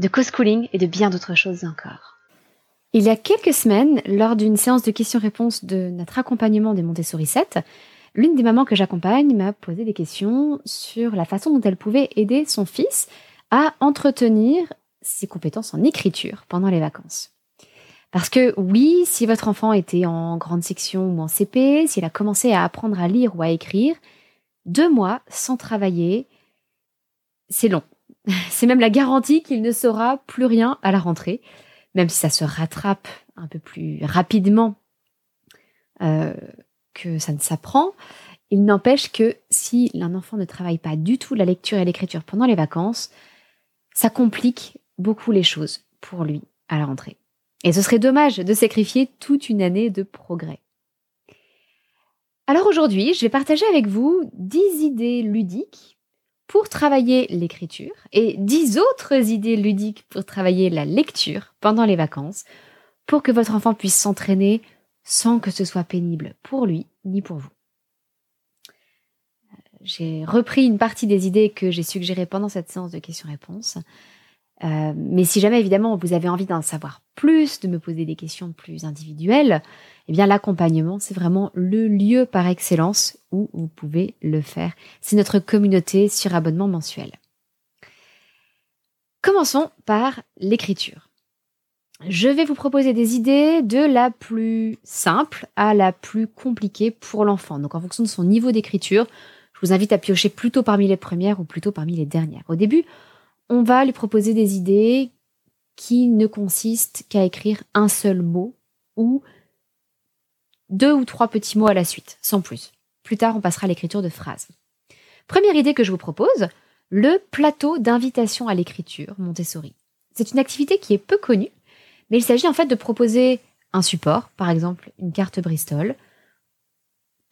de co-schooling et de bien d'autres choses encore. Il y a quelques semaines, lors d'une séance de questions-réponses de notre accompagnement des Montessori 7, l'une des mamans que j'accompagne m'a posé des questions sur la façon dont elle pouvait aider son fils à entretenir ses compétences en écriture pendant les vacances. Parce que oui, si votre enfant était en grande section ou en CP, s'il a commencé à apprendre à lire ou à écrire, deux mois sans travailler, c'est long. C'est même la garantie qu'il ne saura plus rien à la rentrée, même si ça se rattrape un peu plus rapidement euh, que ça ne s'apprend. Il n'empêche que si un enfant ne travaille pas du tout la lecture et l'écriture pendant les vacances, ça complique beaucoup les choses pour lui à la rentrée. Et ce serait dommage de sacrifier toute une année de progrès. Alors aujourd'hui, je vais partager avec vous 10 idées ludiques pour travailler l'écriture et 10 autres idées ludiques pour travailler la lecture pendant les vacances pour que votre enfant puisse s'entraîner sans que ce soit pénible pour lui ni pour vous. J'ai repris une partie des idées que j'ai suggérées pendant cette séance de questions-réponses euh, mais si jamais évidemment vous avez envie d'en savoir plus, de me poser des questions plus individuelles, eh bien l'accompagnement c'est vraiment le lieu par excellence où vous pouvez le faire. C'est notre communauté sur abonnement mensuel. Commençons par l'écriture. Je vais vous proposer des idées de la plus simple à la plus compliquée pour l'enfant. Donc en fonction de son niveau d'écriture, je vous invite à piocher plutôt parmi les premières ou plutôt parmi les dernières. Au début, on va lui proposer des idées qui ne consistent qu'à écrire un seul mot ou deux ou trois petits mots à la suite, sans plus. Plus tard, on passera à l'écriture de phrases. Première idée que je vous propose, le plateau d'invitation à l'écriture Montessori. C'est une activité qui est peu connue, mais il s'agit en fait de proposer un support, par exemple une carte Bristol,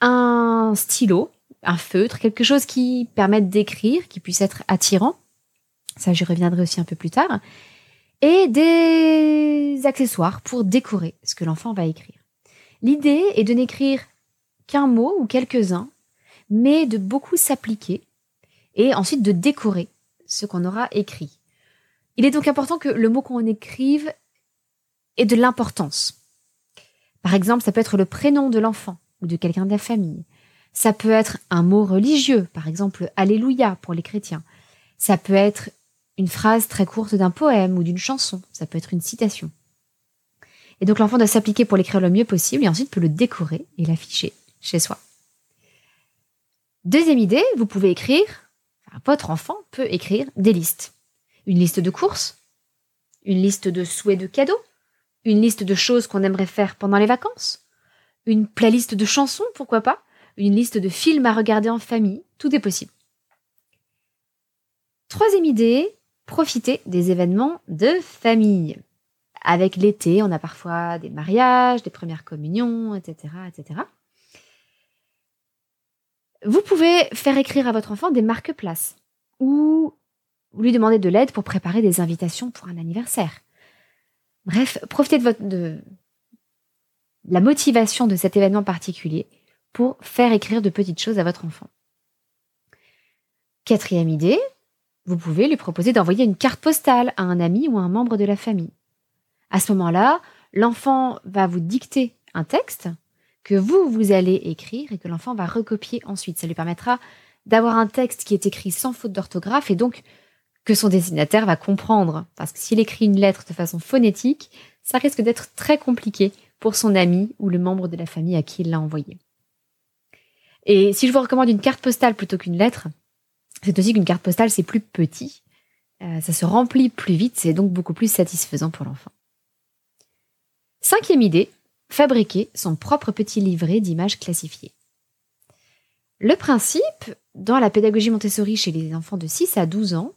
un stylo, un feutre, quelque chose qui permette d'écrire, qui puisse être attirant, ça j'y reviendrai aussi un peu plus tard, et des accessoires pour décorer ce que l'enfant va écrire. L'idée est de n'écrire qu'un mot ou quelques-uns, mais de beaucoup s'appliquer et ensuite de décorer ce qu'on aura écrit. Il est donc important que le mot qu'on écrive ait de l'importance. Par exemple, ça peut être le prénom de l'enfant ou de quelqu'un de la famille. Ça peut être un mot religieux, par exemple Alléluia pour les chrétiens. Ça peut être une phrase très courte d'un poème ou d'une chanson. Ça peut être une citation. Et donc l'enfant doit s'appliquer pour l'écrire le mieux possible et ensuite peut le décorer et l'afficher chez soi. Deuxième idée, vous pouvez écrire, votre enfant peut écrire des listes. Une liste de courses, une liste de souhaits de cadeaux, une liste de choses qu'on aimerait faire pendant les vacances, une playlist de chansons, pourquoi pas, une liste de films à regarder en famille, tout est possible. Troisième idée, profiter des événements de famille. Avec l'été, on a parfois des mariages, des premières communions, etc., etc. Vous pouvez faire écrire à votre enfant des marque-places ou lui demander de l'aide pour préparer des invitations pour un anniversaire. Bref, profitez de, votre, de la motivation de cet événement particulier pour faire écrire de petites choses à votre enfant. Quatrième idée, vous pouvez lui proposer d'envoyer une carte postale à un ami ou à un membre de la famille. À ce moment-là, l'enfant va vous dicter un texte que vous, vous allez écrire et que l'enfant va recopier ensuite. Ça lui permettra d'avoir un texte qui est écrit sans faute d'orthographe et donc que son destinataire va comprendre. Parce que s'il écrit une lettre de façon phonétique, ça risque d'être très compliqué pour son ami ou le membre de la famille à qui il l'a envoyé. Et si je vous recommande une carte postale plutôt qu'une lettre, c'est aussi qu'une carte postale, c'est plus petit. Euh, ça se remplit plus vite, c'est donc beaucoup plus satisfaisant pour l'enfant. Cinquième idée, fabriquer son propre petit livret d'images classifiées. Le principe, dans la pédagogie Montessori chez les enfants de 6 à 12 ans,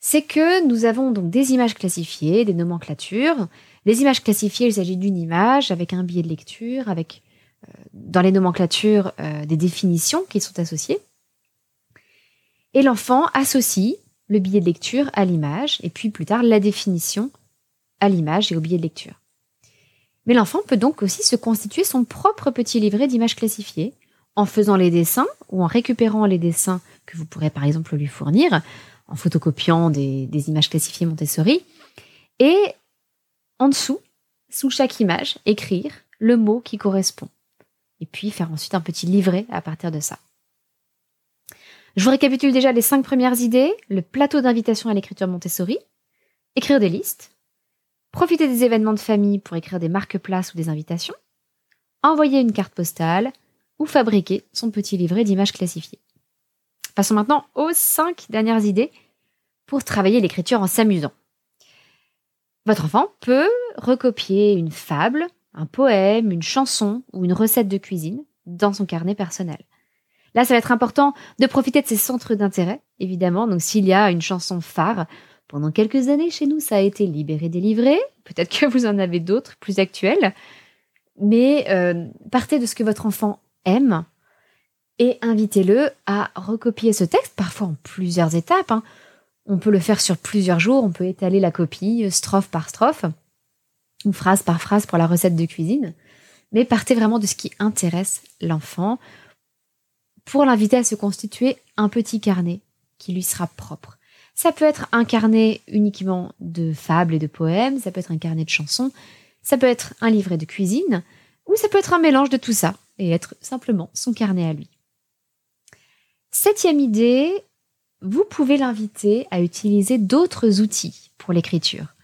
c'est que nous avons donc des images classifiées, des nomenclatures. Les images classifiées, il s'agit d'une image avec un billet de lecture, avec euh, dans les nomenclatures euh, des définitions qui sont associées. Et l'enfant associe le billet de lecture à l'image, et puis plus tard la définition à l'image et au billet de lecture. Mais l'enfant peut donc aussi se constituer son propre petit livret d'images classifiées, en faisant les dessins ou en récupérant les dessins que vous pourrez par exemple lui fournir, en photocopiant des, images classifiées Montessori, et en dessous, sous chaque image, écrire le mot qui correspond, et puis faire ensuite un petit livret à partir de ça. Je vous récapitule déjà les cinq premières idées, le plateau d'invitation à l'écriture Montessori, écrire des listes, profiter des événements de famille pour écrire des marque-places ou des invitations, envoyer une carte postale ou fabriquer son petit livret d'images classifiées. Passons maintenant aux cinq dernières idées pour travailler l'écriture en s'amusant. Votre enfant peut recopier une fable, un poème, une chanson ou une recette de cuisine dans son carnet personnel. Là, ça va être important de profiter de ses centres d'intérêt, évidemment. Donc, s'il y a une chanson phare, pendant quelques années chez nous, ça a été Libéré, délivré. Peut-être que vous en avez d'autres plus actuelles. Mais euh, partez de ce que votre enfant aime et invitez-le à recopier ce texte, parfois en plusieurs étapes. Hein. On peut le faire sur plusieurs jours, on peut étaler la copie euh, strophe par strophe, ou phrase par phrase pour la recette de cuisine. Mais partez vraiment de ce qui intéresse l'enfant pour l'inviter à se constituer un petit carnet qui lui sera propre. Ça peut être un carnet uniquement de fables et de poèmes, ça peut être un carnet de chansons, ça peut être un livret de cuisine, ou ça peut être un mélange de tout ça et être simplement son carnet à lui. Septième idée, vous pouvez l'inviter à utiliser d'autres outils pour l'écriture.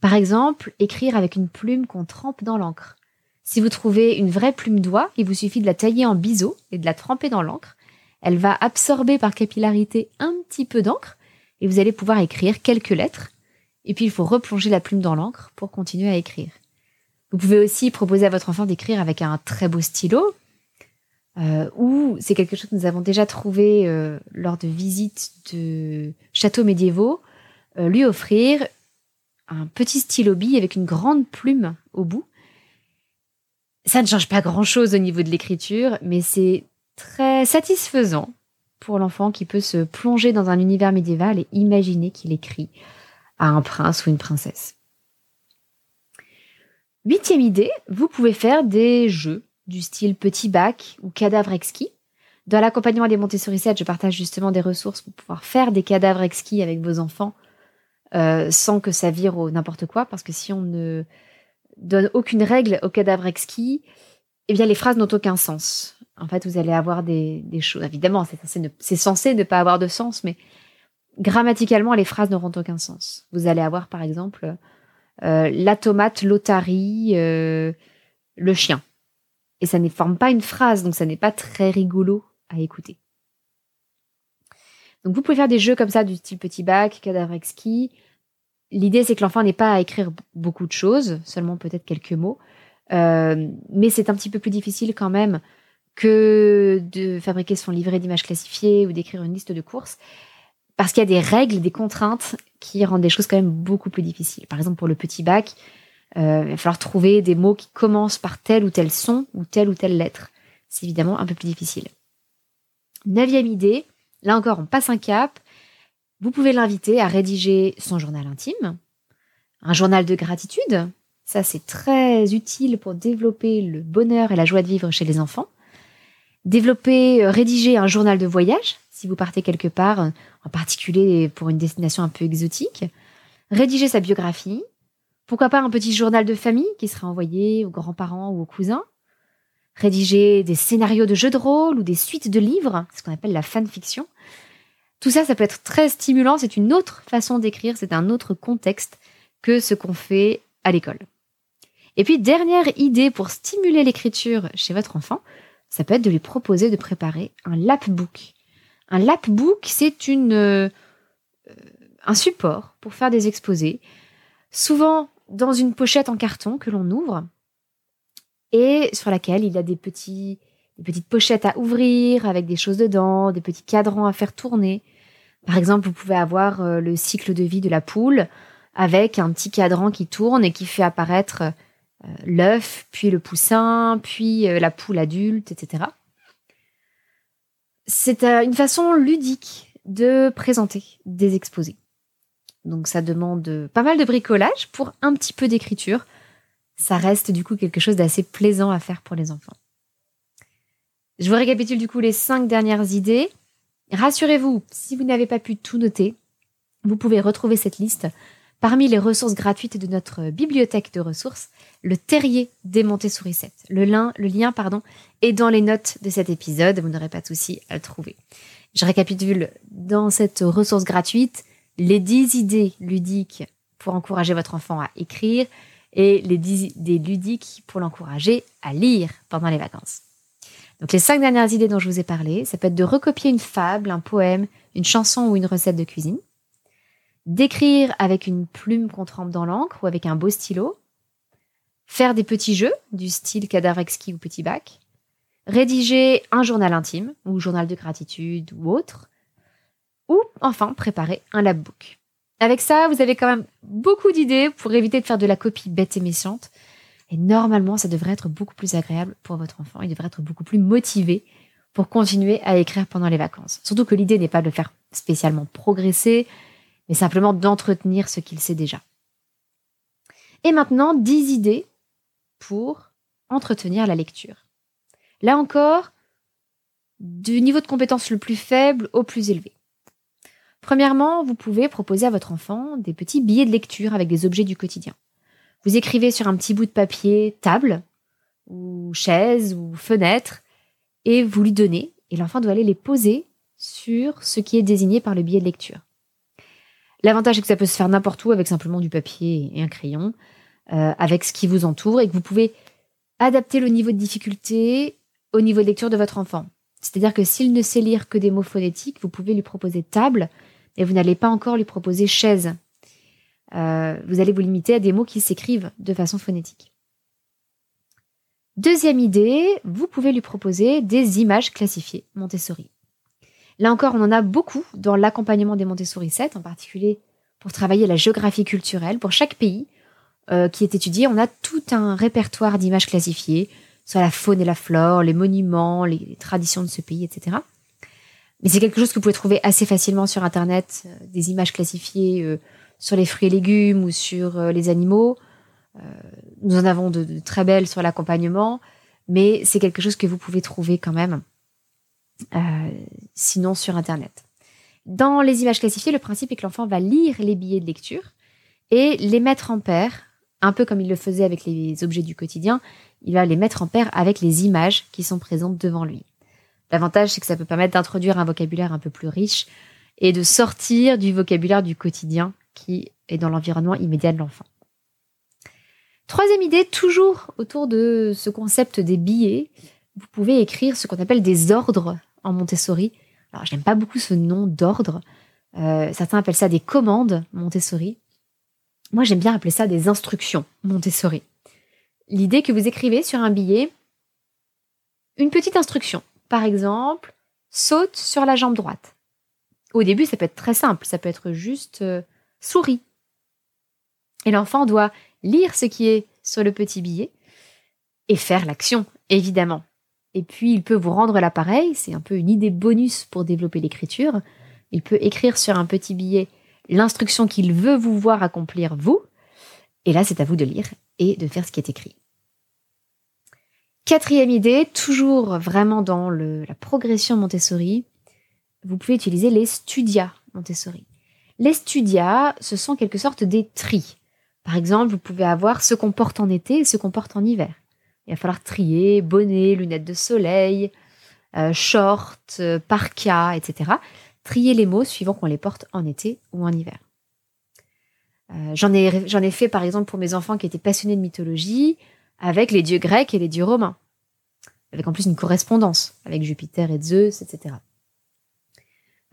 Par exemple, écrire avec une plume qu'on trempe dans l'encre. Si vous trouvez une vraie plume d'oie, il vous suffit de la tailler en biseau et de la tremper dans l'encre. Elle va absorber par capillarité un petit peu d'encre et vous allez pouvoir écrire quelques lettres. Et puis il faut replonger la plume dans l'encre pour continuer à écrire. Vous pouvez aussi proposer à votre enfant d'écrire avec un très beau stylo, euh, ou c'est quelque chose que nous avons déjà trouvé euh, lors de visites de châteaux médiévaux, euh, lui offrir un petit stylo bille avec une grande plume au bout. Ça ne change pas grand-chose au niveau de l'écriture, mais c'est très satisfaisant pour l'enfant qui peut se plonger dans un univers médiéval et imaginer qu'il écrit à un prince ou une princesse. Huitième idée, vous pouvez faire des jeux du style petit bac ou cadavre exquis. Dans l'accompagnement des Montessori 7, je partage justement des ressources pour pouvoir faire des cadavres exquis avec vos enfants euh, sans que ça vire au n'importe quoi, parce que si on ne donne aucune règle au cadavre exquis, eh bien les phrases n'ont aucun sens. En fait, vous allez avoir des, choses. Évidemment, c'est censé, ne, pas avoir de sens, mais grammaticalement, les phrases n'auront aucun sens. Vous allez avoir, par exemple, euh, la tomate, l'otarie, euh, le chien. Et ça ne forme pas une phrase, donc ça n'est pas très rigolo à écouter. Donc vous pouvez faire des jeux comme ça du style petit bac, cadavre exquis. L'idée c'est que l'enfant n'ait pas à écrire beaucoup de choses, seulement peut-être quelques mots. Euh, mais c'est un petit peu plus difficile quand même que de fabriquer son livret d'images classifiées ou d'écrire une liste de courses, parce qu'il y a des règles, des contraintes qui rendent des choses quand même beaucoup plus difficiles. Par exemple, pour le petit bac, euh, il va falloir trouver des mots qui commencent par tel ou tel son ou telle ou telle lettre. C'est évidemment un peu plus difficile. Neuvième idée, là encore, on passe un cap. Vous pouvez l'inviter à rédiger son journal intime, un journal de gratitude. Ça, c'est très utile pour développer le bonheur et la joie de vivre chez les enfants. Développer, euh, rédiger un journal de voyage, si vous partez quelque part, euh, en particulier pour une destination un peu exotique. Rédiger sa biographie. Pourquoi pas un petit journal de famille qui sera envoyé aux grands-parents ou aux cousins. Rédiger des scénarios de jeux de rôle ou des suites de livres, ce qu'on appelle la fanfiction. Tout ça, ça peut être très stimulant. C'est une autre façon d'écrire, c'est un autre contexte que ce qu'on fait à l'école. Et puis, dernière idée pour stimuler l'écriture chez votre enfant, ça peut être de lui proposer de préparer un lapbook. Un lapbook, c'est une euh, un support pour faire des exposés, souvent dans une pochette en carton que l'on ouvre et sur laquelle il y a des petits des petites pochettes à ouvrir avec des choses dedans, des petits cadrans à faire tourner. Par exemple, vous pouvez avoir euh, le cycle de vie de la poule avec un petit cadran qui tourne et qui fait apparaître euh, l'œuf, puis le poussin, puis la poule adulte, etc. C'est une façon ludique de présenter des exposés. Donc ça demande pas mal de bricolage pour un petit peu d'écriture. Ça reste du coup quelque chose d'assez plaisant à faire pour les enfants. Je vous récapitule du coup les cinq dernières idées. Rassurez-vous, si vous n'avez pas pu tout noter, vous pouvez retrouver cette liste parmi les ressources gratuites de notre bibliothèque de ressources, le terrier des Montessori 7. Le lien, le lien pardon, est dans les notes de cet épisode, vous n'aurez pas de souci à le trouver. Je récapitule dans cette ressource gratuite les 10 idées ludiques pour encourager votre enfant à écrire et les 10 idées ludiques pour l'encourager à lire pendant les vacances. Donc les cinq dernières idées dont je vous ai parlé, ça peut être de recopier une fable, un poème, une chanson ou une recette de cuisine, d'écrire avec une plume qu'on trempe dans l'encre ou avec un beau stylo, faire des petits jeux du style cadavre exquis ou petit bac, rédiger un journal intime ou journal de gratitude ou autre, ou enfin préparer un labbook. Avec ça, vous avez quand même beaucoup d'idées pour éviter de faire de la copie bête et méchante. Et normalement, ça devrait être beaucoup plus agréable pour votre enfant. Il devrait être beaucoup plus motivé pour continuer à écrire pendant les vacances. Surtout que l'idée n'est pas de le faire spécialement progresser, mais simplement d'entretenir ce qu'il sait déjà. Et maintenant, 10 idées pour entretenir la lecture. Là encore, du niveau de compétence le plus faible au plus élevé. Premièrement, vous pouvez proposer à votre enfant des petits billets de lecture avec des objets du quotidien. Vous écrivez sur un petit bout de papier table, ou chaise, ou fenêtre, et vous lui donnez, et l'enfant doit aller les poser sur ce qui est désigné par le billet de lecture. L'avantage est que ça peut se faire n'importe où avec simplement du papier et un crayon, euh, avec ce qui vous entoure, et que vous pouvez adapter le niveau de difficulté au niveau de lecture de votre enfant. C'est-à-dire que s'il ne sait lire que des mots phonétiques, vous pouvez lui proposer table, et vous n'allez pas encore lui proposer chaise. Euh, vous allez vous limiter à des mots qui s'écrivent de façon phonétique. Deuxième idée, vous pouvez lui proposer des images classifiées Montessori. Là encore, on en a beaucoup dans l'accompagnement des Montessori 7, en particulier pour travailler la géographie culturelle. Pour chaque pays euh, qui est étudié, on a tout un répertoire d'images classifiées, sur la faune et la flore, les monuments, les traditions de ce pays, etc. Mais c'est quelque chose que vous pouvez trouver assez facilement sur Internet, euh, des images classifiées sur les fruits et légumes ou sur euh, les animaux. nous en avons de, très belles sur l'accompagnement, mais c'est quelque chose que vous pouvez trouver quand même, sinon sur Internet. Dans les images classifiées, le principe est que l'enfant va lire les billets de lecture et les mettre en paire, un peu comme il le faisait avec les objets du quotidien, il va les mettre en paire avec les images qui sont présentes devant lui. L'avantage, c'est que ça peut permettre d'introduire un vocabulaire un peu plus riche et de sortir du vocabulaire du quotidien qui est dans l'environnement immédiat de l'enfant. Troisième idée, toujours autour de ce concept des billets, vous pouvez écrire ce qu'on appelle des ordres en Montessori. Alors, je n'aime pas beaucoup ce nom d'ordre. Euh, certains appellent ça des commandes Montessori. Moi, j'aime bien appeler ça des instructions Montessori. L'idée que vous écrivez sur un billet une petite instruction par exemple, saute sur la jambe droite. Au début, ça peut être très simple, ça peut être juste euh, souris. Et l'enfant doit lire ce qui est sur le petit billet et faire l'action, évidemment. Et puis, il peut vous rendre l'appareil, c'est un peu une idée bonus pour développer l'écriture. Il peut écrire sur un petit billet l'instruction qu'il veut vous voir accomplir vous. Et là, c'est à vous de lire et de faire ce qui est écrit. Quatrième idée, toujours vraiment dans la progression Montessori, vous pouvez utiliser les studia Montessori. Les studia, ce sont quelque sorte des tris. Par exemple, vous pouvez avoir ce qu'on porte en été et ce qu'on porte en hiver. Il va falloir trier bonnet, lunettes de soleil, euh, short, euh, parka, etc. Trier les mots suivant qu'on les porte en été ou en hiver. Euh, j'en ai, fait par exemple pour mes enfants qui étaient passionnés de mythologie avec les dieux grecs et les dieux romains, avec en plus une correspondance avec Jupiter et Zeus, etc.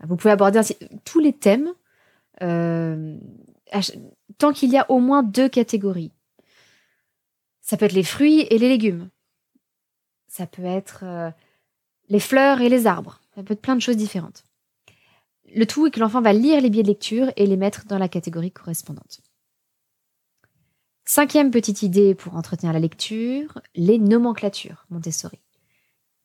Vous pouvez aborder tous les thèmes tant qu'il y a au moins deux catégories. Ça peut être les fruits et les légumes. Ça peut être euh, les fleurs et les arbres. Ça peut être plein de choses différentes. Le tout est que l'enfant va lire les billets de lecture et les mettre dans la catégorie correspondante. Cinquième petite idée pour entretenir la lecture, les nomenclatures Montessori.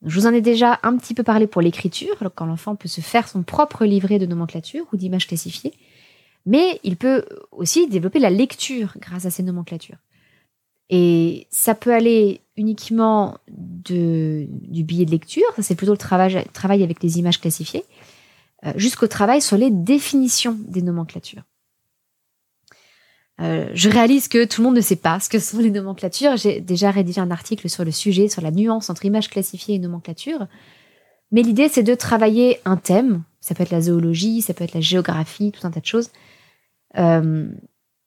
Je vous en ai déjà un petit peu parlé pour l'écriture, quand l'enfant peut se faire son propre livret de nomenclature ou d'images classifiées, mais il peut aussi développer la lecture grâce à ces nomenclatures. Et ça peut aller uniquement du billet de lecture, ça c'est plutôt le travail, avec les images classifiées, euh, jusqu'au travail sur les définitions des nomenclatures. Euh, je réalise que tout le monde ne sait pas ce que sont les nomenclatures. J'ai déjà rédigé un article sur le sujet, sur la nuance entre images classifiées et nomenclature. Mais l'idée, c'est de travailler un thème. Ça peut être la zoologie, ça peut être la géographie, tout un tas de choses. Euh,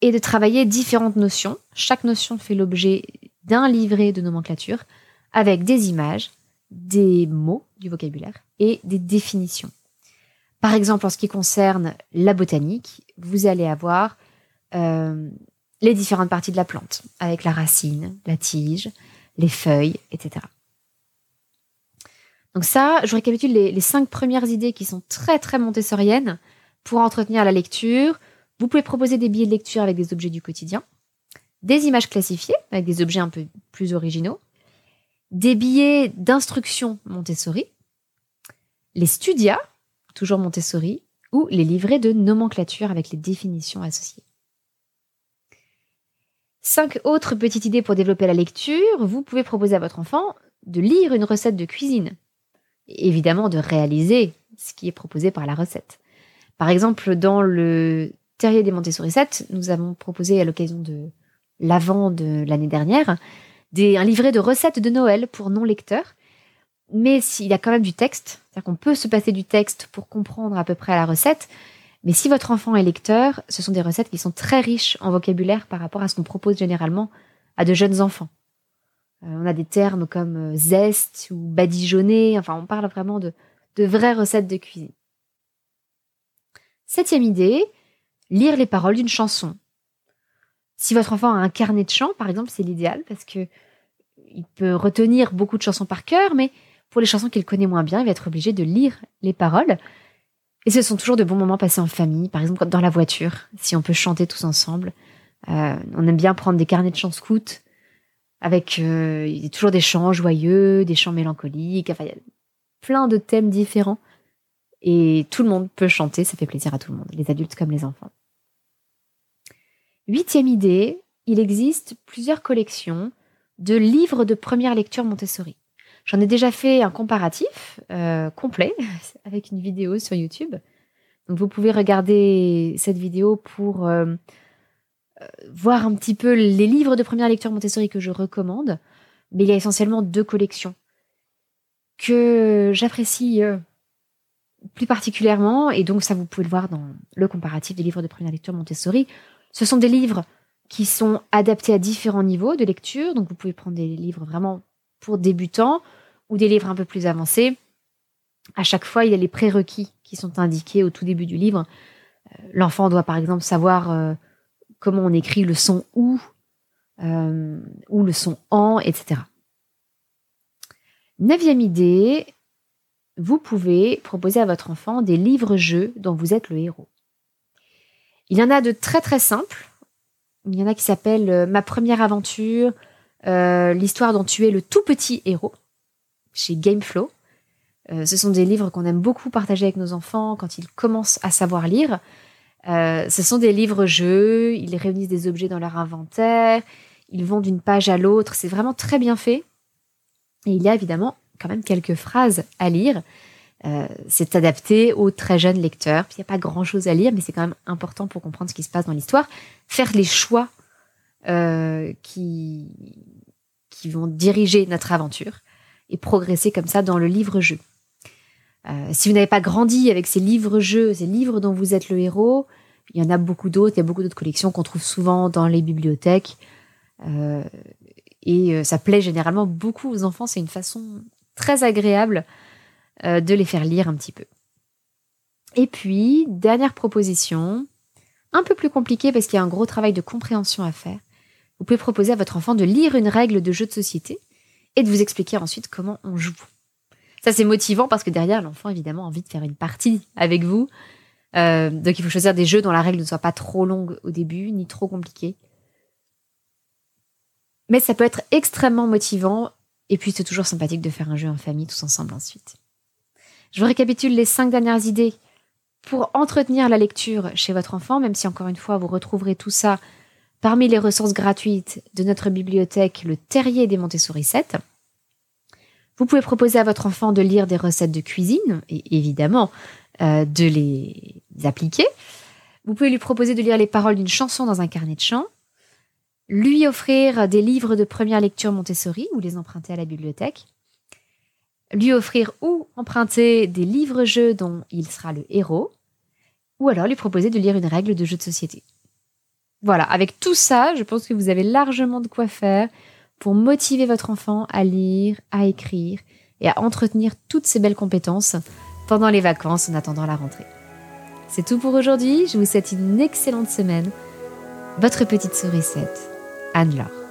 et de travailler différentes notions. Chaque notion fait l'objet d'un livret de nomenclature avec des images, des mots du vocabulaire et des définitions. Par exemple, en ce qui concerne la botanique, vous allez avoir euh, les différentes parties de la plante, avec la racine, la tige, les feuilles, etc. Donc ça, je récapitule les, les, cinq premières idées qui sont très très montessoriennes pour entretenir la lecture. Vous pouvez proposer des billets de lecture avec des objets du quotidien, des images classifiées avec des objets un peu plus originaux, des billets d'instruction Montessori, les studia, toujours Montessori, ou les livrets de nomenclature avec les définitions associées. Cinq autres petites idées pour développer la lecture. Vous pouvez proposer à votre enfant de lire une recette de cuisine. Évidemment, de réaliser ce qui est proposé par la recette. Par exemple, dans le Terrier des Montessori 7, nous avons proposé à l'occasion de l'avant de l'année dernière des, un livret de recettes de Noël pour non-lecteurs. Mais s'il y a quand même du texte, c'est-à-dire qu'on peut se passer du texte pour comprendre à peu près la recette, mais si votre enfant est lecteur, ce sont des recettes qui sont très riches en vocabulaire par rapport à ce qu'on propose généralement à de jeunes enfants. Euh, on a des termes comme euh, zeste ou badigeonner, enfin on parle vraiment de, de vraies recettes de cuisine. Septième idée, lire les paroles d'une chanson. Si votre enfant a un carnet de chant, par exemple, c'est l'idéal parce que il peut retenir beaucoup de chansons par cœur, mais pour les chansons qu'il connaît moins bien, il va être obligé de lire les paroles. Et ce sont toujours de bons moments passés en famille, par exemple dans la voiture, si on peut chanter tous ensemble. Euh, on aime bien prendre des carnets de chants scouts avec euh, toujours des chants joyeux, des chants mélancoliques, enfin il y a plein de thèmes différents. Et tout le monde peut chanter, ça fait plaisir à tout le monde, les adultes comme les enfants. Huitième idée, il existe plusieurs collections de livres de première lecture Montessori. J'en ai déjà fait un comparatif euh, complet avec une vidéo sur YouTube. Donc vous pouvez regarder cette vidéo pour euh, euh, voir un petit peu les livres de première lecture Montessori que je recommande. Mais il y a essentiellement deux collections que j'apprécie plus particulièrement, et donc ça vous pouvez le voir dans le comparatif des livres de première lecture Montessori. Ce sont des livres qui sont adaptés à différents niveaux de lecture, donc vous pouvez prendre des livres vraiment pour débutants ou des livres un peu plus avancés. À chaque fois, il y a les prérequis qui sont indiqués au tout début du livre. Euh, l'enfant doit par exemple savoir euh, comment on écrit le son ou euh, ou le son en, etc. Neuvième idée, vous pouvez proposer à votre enfant des livres-jeux dont vous êtes le héros. Il y en a de très très simples. Il y en a qui s'appellent Ma première aventure, l'histoire dont tu es le tout petit héros chez Gameflow. Euh, ce sont des livres qu'on aime beaucoup partager avec nos enfants quand ils commencent à savoir lire. Euh, ce sont des livres-jeux, ils réunissent des objets dans leur inventaire, ils vont d'une page à l'autre, c'est vraiment très bien fait. Et il y a évidemment quand même quelques phrases à lire. Euh, c'est adapté aux très jeunes lecteurs. il n'y a pas grand-chose à lire, mais c'est quand même important pour comprendre ce qui se passe dans l'histoire. Faire les choix qui, qui vont diriger notre aventure et progresser comme ça dans le livre-jeu. Euh, si vous n'avez pas grandi avec ces livres-jeux, ces livres dont vous êtes le héros, il y en a beaucoup d'autres. Il y a beaucoup d'autres collections qu'on trouve souvent dans les bibliothèques. Euh, et euh, ça plaît généralement beaucoup aux enfants. C'est une façon très agréable de les faire lire un petit peu. Et puis, dernière proposition, un peu plus compliquée parce qu'il y a un gros travail de compréhension à faire. Vous pouvez proposer à votre enfant de lire une règle de jeu de société et de vous expliquer ensuite comment on joue. Ça, c'est motivant parce que derrière, l'enfant, évidemment, a envie de faire une partie avec vous. Euh, donc il faut choisir des jeux dont la règle ne soit pas trop longue au début, ni trop compliquée. Mais ça peut être extrêmement motivant, et puis c'est toujours sympathique de faire un jeu en famille tous ensemble ensuite. Je vous récapitule les cinq dernières idées pour entretenir la lecture chez votre enfant, même si encore une fois vous retrouverez tout ça parmi les ressources gratuites de notre bibliothèque Le Terrier des Montessori 7. Vous pouvez proposer à votre enfant de lire des recettes de cuisine et évidemment euh, de les appliquer. Vous pouvez lui proposer de lire les paroles d'une chanson dans un carnet de chant, lui offrir des livres de première lecture Montessori ou les emprunter à la bibliothèque, lui offrir ou emprunter des livres-jeux dont il sera le héros, ou alors lui proposer de lire une règle de jeu de société. Voilà, avec tout ça, je pense que vous avez largement de quoi faire pour motiver votre enfant à lire, à écrire et à entretenir toutes ces belles compétences pendant les vacances en attendant la rentrée. C'est tout pour aujourd'hui, je vous souhaite une excellente semaine. Votre petite sourisette, Anne-Laure.